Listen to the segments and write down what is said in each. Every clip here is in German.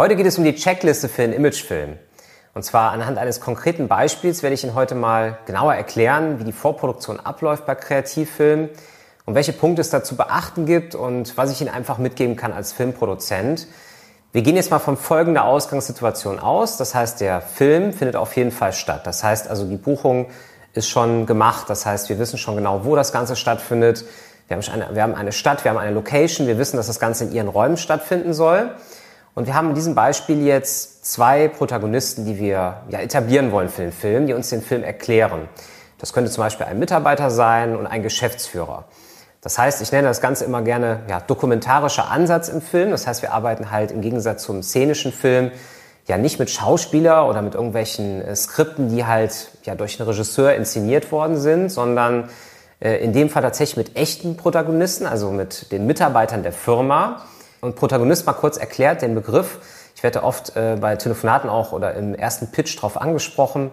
Heute geht es um die Checkliste für einen Imagefilm. Und zwar anhand eines konkreten Beispiels werde ich Ihnen heute mal genauer erklären, wie die Vorproduktion abläuft bei Kreativfilmen und welche Punkte es da zu beachten gibt und was ich Ihnen einfach mitgeben kann als Filmproduzent. Wir gehen jetzt mal von folgender Ausgangssituation aus. Das heißt, der Film findet auf jeden Fall statt. Das heißt also, die Buchung ist schon gemacht. Das heißt, wir wissen schon genau, wo das Ganze stattfindet. Wir haben, eine, wir haben eine Stadt, wir haben eine Location. Wir wissen, dass das Ganze in ihren Räumen stattfinden soll. Und wir haben in diesem Beispiel jetzt zwei Protagonisten, die wir ja, etablieren wollen für den Film, die uns den Film erklären. Das könnte zum Beispiel ein Mitarbeiter sein und ein Geschäftsführer. Das heißt, ich nenne das Ganze immer gerne ja, dokumentarischer Ansatz im Film. Das heißt, wir arbeiten halt im Gegensatz zum szenischen Film ja nicht mit Schauspieler oder mit irgendwelchen äh, Skripten, die halt ja durch einen Regisseur inszeniert worden sind, sondern äh, in dem Fall tatsächlich mit echten Protagonisten, also mit den Mitarbeitern der Firma. Und Protagonist mal kurz erklärt, den Begriff. Ich werde oft äh, bei Telefonaten auch oder im ersten Pitch drauf angesprochen.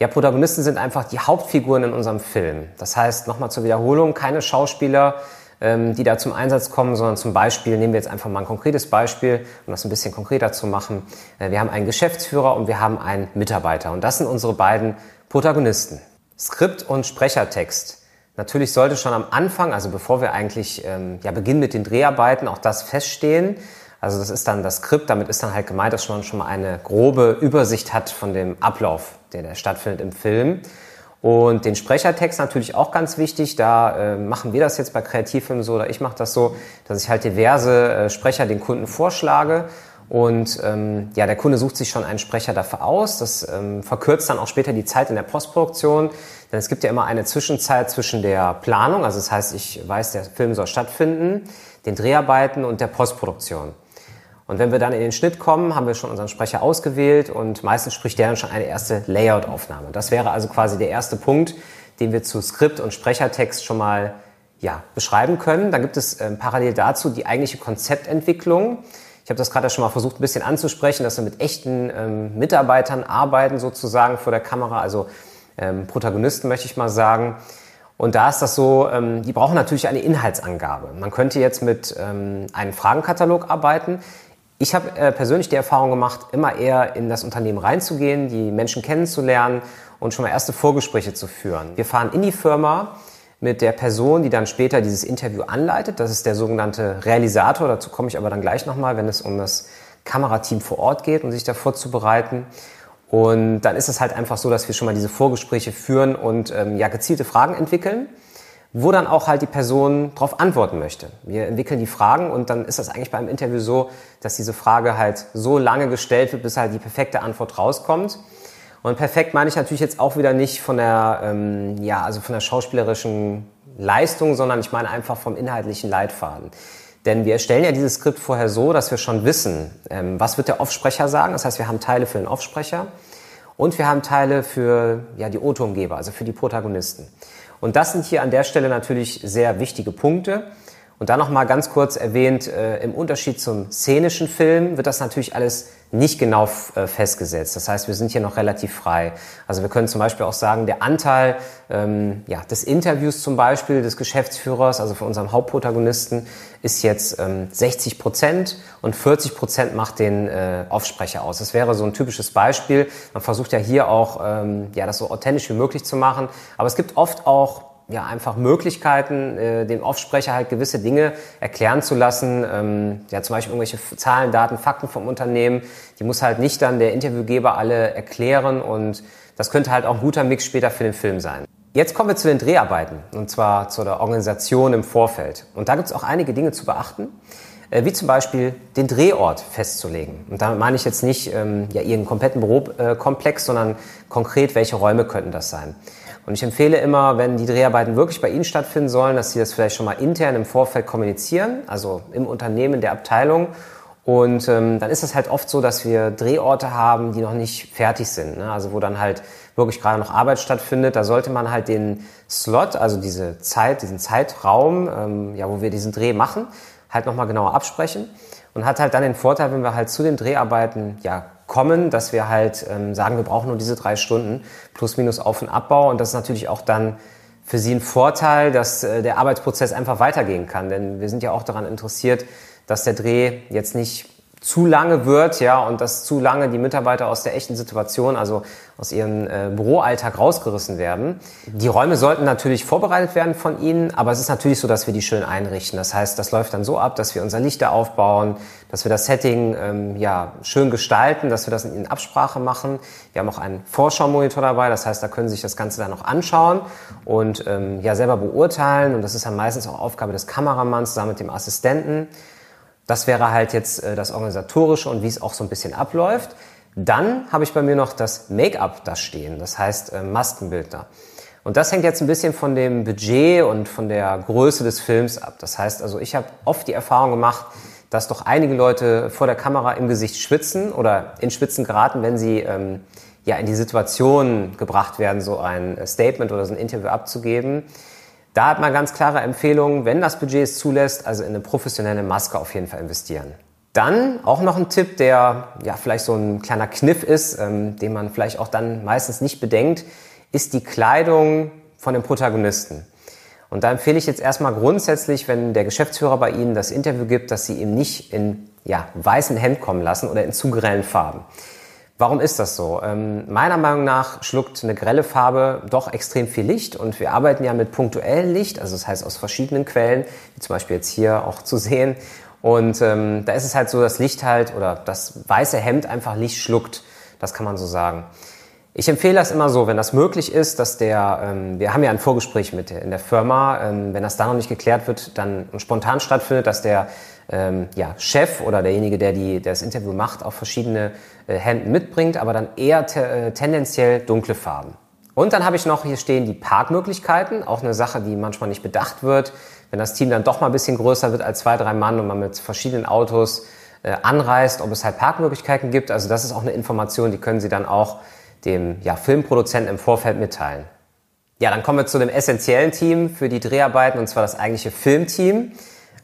Ja, Protagonisten sind einfach die Hauptfiguren in unserem Film. Das heißt, nochmal zur Wiederholung, keine Schauspieler, ähm, die da zum Einsatz kommen, sondern zum Beispiel, nehmen wir jetzt einfach mal ein konkretes Beispiel, um das ein bisschen konkreter zu machen. Äh, wir haben einen Geschäftsführer und wir haben einen Mitarbeiter. Und das sind unsere beiden Protagonisten. Skript und Sprechertext. Natürlich sollte schon am Anfang, also bevor wir eigentlich ähm, ja, beginnen mit den Dreharbeiten, auch das feststehen. Also das ist dann das Skript, damit ist dann halt gemeint, dass man schon mal eine grobe Übersicht hat von dem Ablauf, der, der stattfindet im Film. Und den Sprechertext natürlich auch ganz wichtig. Da äh, machen wir das jetzt bei Kreativfilmen so oder ich mache das so, dass ich halt diverse äh, Sprecher den Kunden vorschlage und ähm, ja, der Kunde sucht sich schon einen Sprecher dafür aus. Das ähm, verkürzt dann auch später die Zeit in der Postproduktion. Denn es gibt ja immer eine Zwischenzeit zwischen der Planung, also das heißt, ich weiß, der Film soll stattfinden, den Dreharbeiten und der Postproduktion. Und wenn wir dann in den Schnitt kommen, haben wir schon unseren Sprecher ausgewählt und meistens spricht der dann schon eine erste Layout-Aufnahme. Das wäre also quasi der erste Punkt, den wir zu Skript und Sprechertext schon mal ja, beschreiben können. Dann gibt es ähm, parallel dazu die eigentliche Konzeptentwicklung. Ich habe das gerade schon mal versucht, ein bisschen anzusprechen, dass wir mit echten ähm, Mitarbeitern arbeiten, sozusagen vor der Kamera, also ähm, Protagonisten möchte ich mal sagen. Und da ist das so, ähm, die brauchen natürlich eine Inhaltsangabe. Man könnte jetzt mit ähm, einem Fragenkatalog arbeiten. Ich habe äh, persönlich die Erfahrung gemacht, immer eher in das Unternehmen reinzugehen, die Menschen kennenzulernen und schon mal erste Vorgespräche zu führen. Wir fahren in die Firma, mit der Person, die dann später dieses Interview anleitet. Das ist der sogenannte Realisator. Dazu komme ich aber dann gleich nochmal, wenn es um das Kamerateam vor Ort geht und um sich da vorzubereiten. Und dann ist es halt einfach so, dass wir schon mal diese Vorgespräche führen und ähm, ja gezielte Fragen entwickeln, wo dann auch halt die Person darauf antworten möchte. Wir entwickeln die Fragen und dann ist das eigentlich beim Interview so, dass diese Frage halt so lange gestellt wird, bis halt die perfekte Antwort rauskommt. Und perfekt meine ich natürlich jetzt auch wieder nicht von der, ähm, ja, also von der schauspielerischen Leistung, sondern ich meine einfach vom inhaltlichen Leitfaden. Denn wir erstellen ja dieses Skript vorher so, dass wir schon wissen, ähm, was wird der Offsprecher sagen. Das heißt, wir haben Teile für den Offsprecher und wir haben Teile für ja, die O-Tongeber, also für die Protagonisten. Und das sind hier an der Stelle natürlich sehr wichtige Punkte. Und dann nochmal ganz kurz erwähnt, äh, im Unterschied zum szenischen Film wird das natürlich alles nicht genau äh, festgesetzt. Das heißt, wir sind hier noch relativ frei. Also wir können zum Beispiel auch sagen, der Anteil ähm, ja, des Interviews zum Beispiel des Geschäftsführers, also von unserem Hauptprotagonisten, ist jetzt ähm, 60 Prozent und 40 Prozent macht den äh, Aufsprecher aus. Das wäre so ein typisches Beispiel. Man versucht ja hier auch, ähm, ja, das so authentisch wie möglich zu machen. Aber es gibt oft auch ja, einfach Möglichkeiten, äh, dem Offsprecher halt gewisse Dinge erklären zu lassen. Ähm, ja, zum Beispiel irgendwelche Zahlen, Daten, Fakten vom Unternehmen. Die muss halt nicht dann der Interviewgeber alle erklären und das könnte halt auch ein guter Mix später für den Film sein. Jetzt kommen wir zu den Dreharbeiten und zwar zu der Organisation im Vorfeld. Und da gibt es auch einige Dinge zu beachten, äh, wie zum Beispiel den Drehort festzulegen. Und damit meine ich jetzt nicht ähm, ja, Ihren kompletten Bürokomplex, sondern konkret, welche Räume könnten das sein. Und ich empfehle immer, wenn die Dreharbeiten wirklich bei Ihnen stattfinden sollen, dass Sie das vielleicht schon mal intern im Vorfeld kommunizieren, also im Unternehmen, der Abteilung. Und ähm, dann ist es halt oft so, dass wir Drehorte haben, die noch nicht fertig sind. Ne? Also wo dann halt wirklich gerade noch Arbeit stattfindet. Da sollte man halt den Slot, also diese Zeit, diesen Zeitraum, ähm, ja, wo wir diesen Dreh machen, halt nochmal genauer absprechen. Und hat halt dann den Vorteil, wenn wir halt zu den Dreharbeiten ja kommen, dass wir halt ähm, sagen, wir brauchen nur diese drei Stunden plus minus Auf- und Abbau. Und das ist natürlich auch dann für Sie ein Vorteil, dass äh, der Arbeitsprozess einfach weitergehen kann. Denn wir sind ja auch daran interessiert, dass der Dreh jetzt nicht zu lange wird, ja, und dass zu lange die Mitarbeiter aus der echten Situation, also aus ihrem äh, Büroalltag rausgerissen werden. Die Räume sollten natürlich vorbereitet werden von Ihnen, aber es ist natürlich so, dass wir die schön einrichten. Das heißt, das läuft dann so ab, dass wir unser Lichter aufbauen, dass wir das Setting ähm, ja schön gestalten, dass wir das in Absprache machen. Wir haben auch einen Vorschau-Monitor dabei, das heißt, da können Sie sich das Ganze dann auch anschauen und ähm, ja selber beurteilen. Und das ist dann meistens auch Aufgabe des Kameramanns zusammen mit dem Assistenten. Das wäre halt jetzt äh, das Organisatorische und wie es auch so ein bisschen abläuft. Dann habe ich bei mir noch das Make-up da stehen, das heißt äh, Maskenbildner. Und das hängt jetzt ein bisschen von dem Budget und von der Größe des Films ab. Das heißt also, ich habe oft die Erfahrung gemacht, dass doch einige Leute vor der Kamera im Gesicht schwitzen oder in Schwitzen geraten, wenn sie ähm, ja in die Situation gebracht werden, so ein Statement oder so ein Interview abzugeben. Da hat man ganz klare Empfehlungen, wenn das Budget es zulässt, also in eine professionelle Maske auf jeden Fall investieren. Dann auch noch ein Tipp, der ja vielleicht so ein kleiner Kniff ist, ähm, den man vielleicht auch dann meistens nicht bedenkt, ist die Kleidung von dem Protagonisten. Und da empfehle ich jetzt erstmal grundsätzlich, wenn der Geschäftsführer bei Ihnen das Interview gibt, dass Sie ihn nicht in ja, weißen Hemd kommen lassen oder in zu grellen Farben. Warum ist das so? Ähm, meiner Meinung nach schluckt eine grelle Farbe doch extrem viel Licht und wir arbeiten ja mit punktuellem Licht, also das heißt aus verschiedenen Quellen, wie zum Beispiel jetzt hier auch zu sehen. Und ähm, da ist es halt so, dass Licht halt oder das weiße Hemd einfach Licht schluckt. Das kann man so sagen. Ich empfehle das immer so, wenn das möglich ist, dass der, ähm, wir haben ja ein Vorgespräch mit in der Firma, ähm, wenn das da noch nicht geklärt wird, dann spontan stattfindet, dass der ähm, ja, Chef oder derjenige, der, die, der das Interview macht, auch verschiedene äh, Hemden mitbringt, aber dann eher te äh, tendenziell dunkle Farben. Und dann habe ich noch hier stehen die Parkmöglichkeiten, auch eine Sache, die manchmal nicht bedacht wird. Wenn das Team dann doch mal ein bisschen größer wird als zwei, drei Mann und man mit verschiedenen Autos äh, anreist, ob es halt Parkmöglichkeiten gibt. Also das ist auch eine Information, die können Sie dann auch dem ja, Filmproduzenten im Vorfeld mitteilen. Ja, dann kommen wir zu dem essentiellen Team für die Dreharbeiten und zwar das eigentliche Filmteam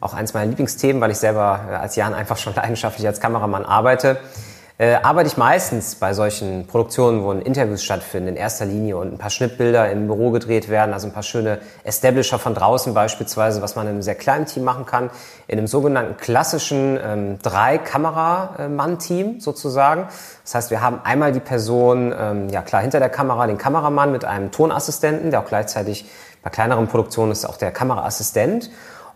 auch eins meiner Lieblingsthemen, weil ich selber äh, als Jan einfach schon leidenschaftlich als Kameramann arbeite. Äh, arbeite ich meistens bei solchen Produktionen, wo Interviews stattfinden, in erster Linie und ein paar Schnittbilder im Büro gedreht werden, also ein paar schöne Establisher von draußen beispielsweise, was man in einem sehr kleinen Team machen kann, in einem sogenannten klassischen ähm, Drei-Kameramann-Team sozusagen. Das heißt, wir haben einmal die Person, ähm, ja klar, hinter der Kamera den Kameramann mit einem Tonassistenten, der auch gleichzeitig bei kleineren Produktionen ist auch der Kameraassistent.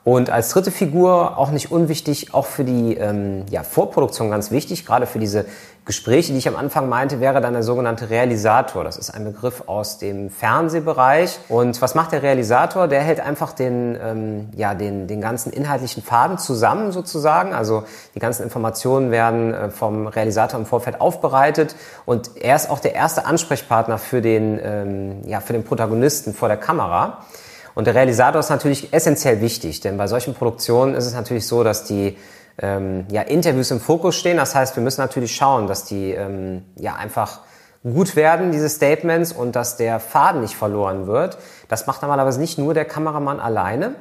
Und als dritte Figur, auch nicht unwichtig, auch für die ähm, ja, Vorproduktion ganz wichtig, gerade für diese Gespräche, die ich am Anfang meinte, wäre dann der sogenannte Realisator. Das ist ein Begriff aus dem Fernsehbereich. Und was macht der Realisator? Der hält einfach den, ähm, ja, den, den ganzen inhaltlichen Faden zusammen sozusagen. Also die ganzen Informationen werden äh, vom Realisator im Vorfeld aufbereitet. Und er ist auch der erste Ansprechpartner für den, ähm, ja, für den Protagonisten vor der Kamera. Und der Realisator ist natürlich essentiell wichtig, denn bei solchen Produktionen ist es natürlich so, dass die ähm, ja, Interviews im Fokus stehen. Das heißt, wir müssen natürlich schauen, dass die ähm, ja einfach gut werden, diese Statements, und dass der Faden nicht verloren wird. Das macht normalerweise nicht nur der Kameramann alleine.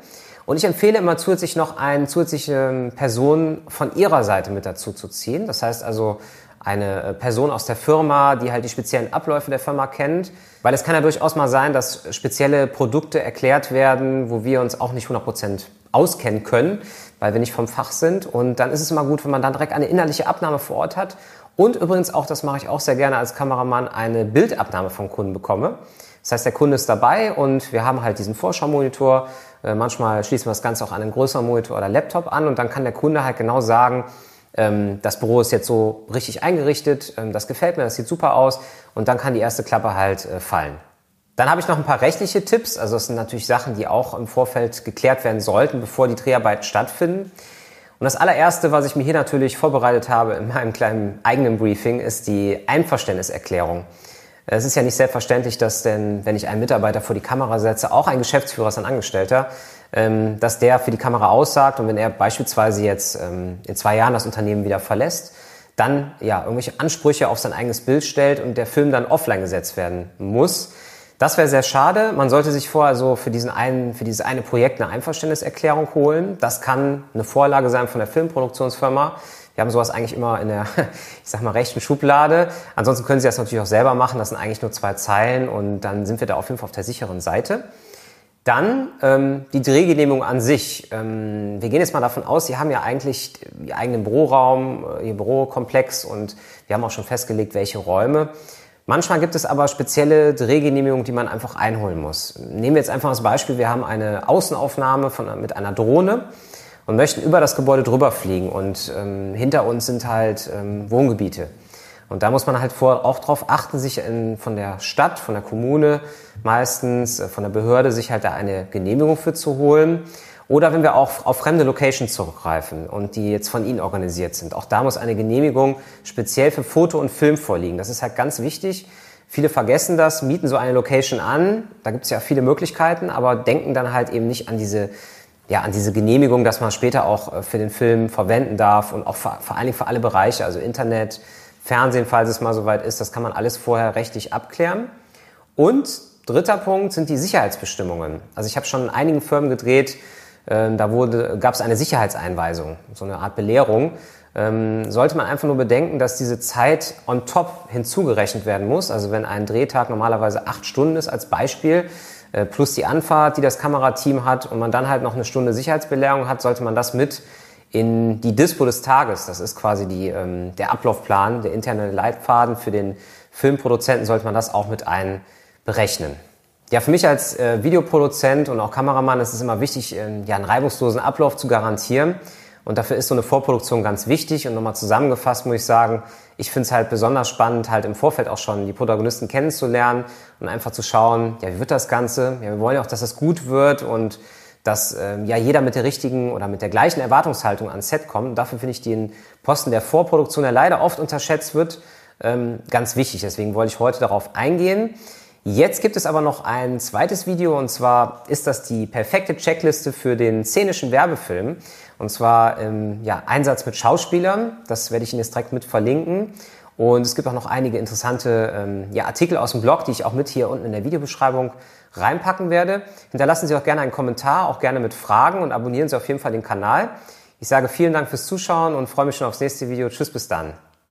Und ich empfehle immer zusätzlich noch eine zusätzliche Person von ihrer Seite mit dazu zu ziehen. Das heißt also eine äh, Person aus der Firma, die halt die speziellen Abläufe der Firma kennt. Weil es kann ja durchaus mal sein, dass spezielle Produkte erklärt werden, wo wir uns auch nicht 100% auskennen können, weil wir nicht vom Fach sind. Und dann ist es immer gut, wenn man dann direkt eine innerliche Abnahme vor Ort hat. Und übrigens auch, das mache ich auch sehr gerne als Kameramann, eine Bildabnahme vom Kunden bekomme. Das heißt, der Kunde ist dabei und wir haben halt diesen Vorschau-Monitor. Äh, manchmal schließen wir das Ganze auch an einen größeren Monitor oder Laptop an und dann kann der Kunde halt genau sagen, ähm, das Büro ist jetzt so richtig eingerichtet, ähm, das gefällt mir, das sieht super aus und dann kann die erste Klappe halt äh, fallen. Dann habe ich noch ein paar rechtliche Tipps, also das sind natürlich Sachen, die auch im Vorfeld geklärt werden sollten, bevor die Dreharbeiten stattfinden. Und das allererste, was ich mir hier natürlich vorbereitet habe in meinem kleinen eigenen Briefing, ist die Einverständniserklärung. Es ist ja nicht selbstverständlich, dass denn, wenn ich einen Mitarbeiter vor die Kamera setze, auch ein Geschäftsführer ist ein Angestellter, ähm, dass der für die Kamera aussagt und wenn er beispielsweise jetzt ähm, in zwei Jahren das Unternehmen wieder verlässt, dann ja irgendwelche Ansprüche auf sein eigenes Bild stellt und der Film dann offline gesetzt werden muss. Das wäre sehr schade. Man sollte sich vorher so für diesen einen, für dieses eine Projekt eine Einverständniserklärung holen. Das kann eine Vorlage sein von der Filmproduktionsfirma. Wir haben sowas eigentlich immer in der, ich sag mal, rechten Schublade. Ansonsten können Sie das natürlich auch selber machen. Das sind eigentlich nur zwei Zeilen und dann sind wir da auf jeden Fall auf der sicheren Seite. Dann ähm, die Drehgenehmigung an sich. Ähm, wir gehen jetzt mal davon aus, Sie haben ja eigentlich Ihren eigenen Büroraum, äh, Ihr Bürokomplex und wir haben auch schon festgelegt, welche Räume. Manchmal gibt es aber spezielle Drehgenehmigungen, die man einfach einholen muss. Nehmen wir jetzt einfach als Beispiel, wir haben eine Außenaufnahme von, mit einer Drohne und möchten über das Gebäude drüber fliegen und ähm, hinter uns sind halt ähm, Wohngebiete. Und da muss man halt vor, auch darauf achten, sich in, von der Stadt, von der Kommune, meistens äh, von der Behörde, sich halt da eine Genehmigung für zu holen. Oder wenn wir auch auf fremde Locations zurückgreifen und die jetzt von Ihnen organisiert sind. Auch da muss eine Genehmigung speziell für Foto und Film vorliegen. Das ist halt ganz wichtig. Viele vergessen das, mieten so eine Location an. Da gibt es ja viele Möglichkeiten, aber denken dann halt eben nicht an diese, ja, an diese Genehmigung, dass man später auch äh, für den Film verwenden darf und auch vor, vor allen Dingen für alle Bereiche, also Internet, Fernsehen, falls es mal soweit ist. Das kann man alles vorher rechtlich abklären. Und dritter Punkt sind die Sicherheitsbestimmungen. Also ich habe schon in einigen Firmen gedreht, äh, da wurde, gab es eine Sicherheitseinweisung, so eine Art Belehrung. Ähm, sollte man einfach nur bedenken, dass diese Zeit on top hinzugerechnet werden muss. Also wenn ein Drehtag normalerweise acht Stunden ist als Beispiel, äh, plus die Anfahrt, die das Kamerateam hat und man dann halt noch eine Stunde Sicherheitsbelehrung hat, sollte man das mit in die Dispo des Tages, das ist quasi die, ähm, der Ablaufplan, der interne Leitfaden für den Filmproduzenten, sollte man das auch mit einberechnen. Ja, für mich als äh, Videoproduzent und auch Kameramann ist es immer wichtig, äh, ja, einen reibungslosen Ablauf zu garantieren. Und dafür ist so eine Vorproduktion ganz wichtig. Und nochmal zusammengefasst muss ich sagen, ich finde es halt besonders spannend, halt im Vorfeld auch schon die Protagonisten kennenzulernen und einfach zu schauen, ja, wie wird das Ganze? Ja, wir wollen ja auch, dass es gut wird und dass ähm, ja jeder mit der richtigen oder mit der gleichen Erwartungshaltung ans Set kommt. Und dafür finde ich den Posten der Vorproduktion, der leider oft unterschätzt wird, ähm, ganz wichtig. Deswegen wollte ich heute darauf eingehen. Jetzt gibt es aber noch ein zweites Video und zwar ist das die perfekte Checkliste für den szenischen Werbefilm. Und zwar ähm, ja, Einsatz mit Schauspielern. Das werde ich Ihnen jetzt direkt mit verlinken. Und es gibt auch noch einige interessante ähm, ja, Artikel aus dem Blog, die ich auch mit hier unten in der Videobeschreibung reinpacken werde. Hinterlassen Sie auch gerne einen Kommentar, auch gerne mit Fragen und abonnieren Sie auf jeden Fall den Kanal. Ich sage vielen Dank fürs Zuschauen und freue mich schon aufs nächste Video. Tschüss, bis dann.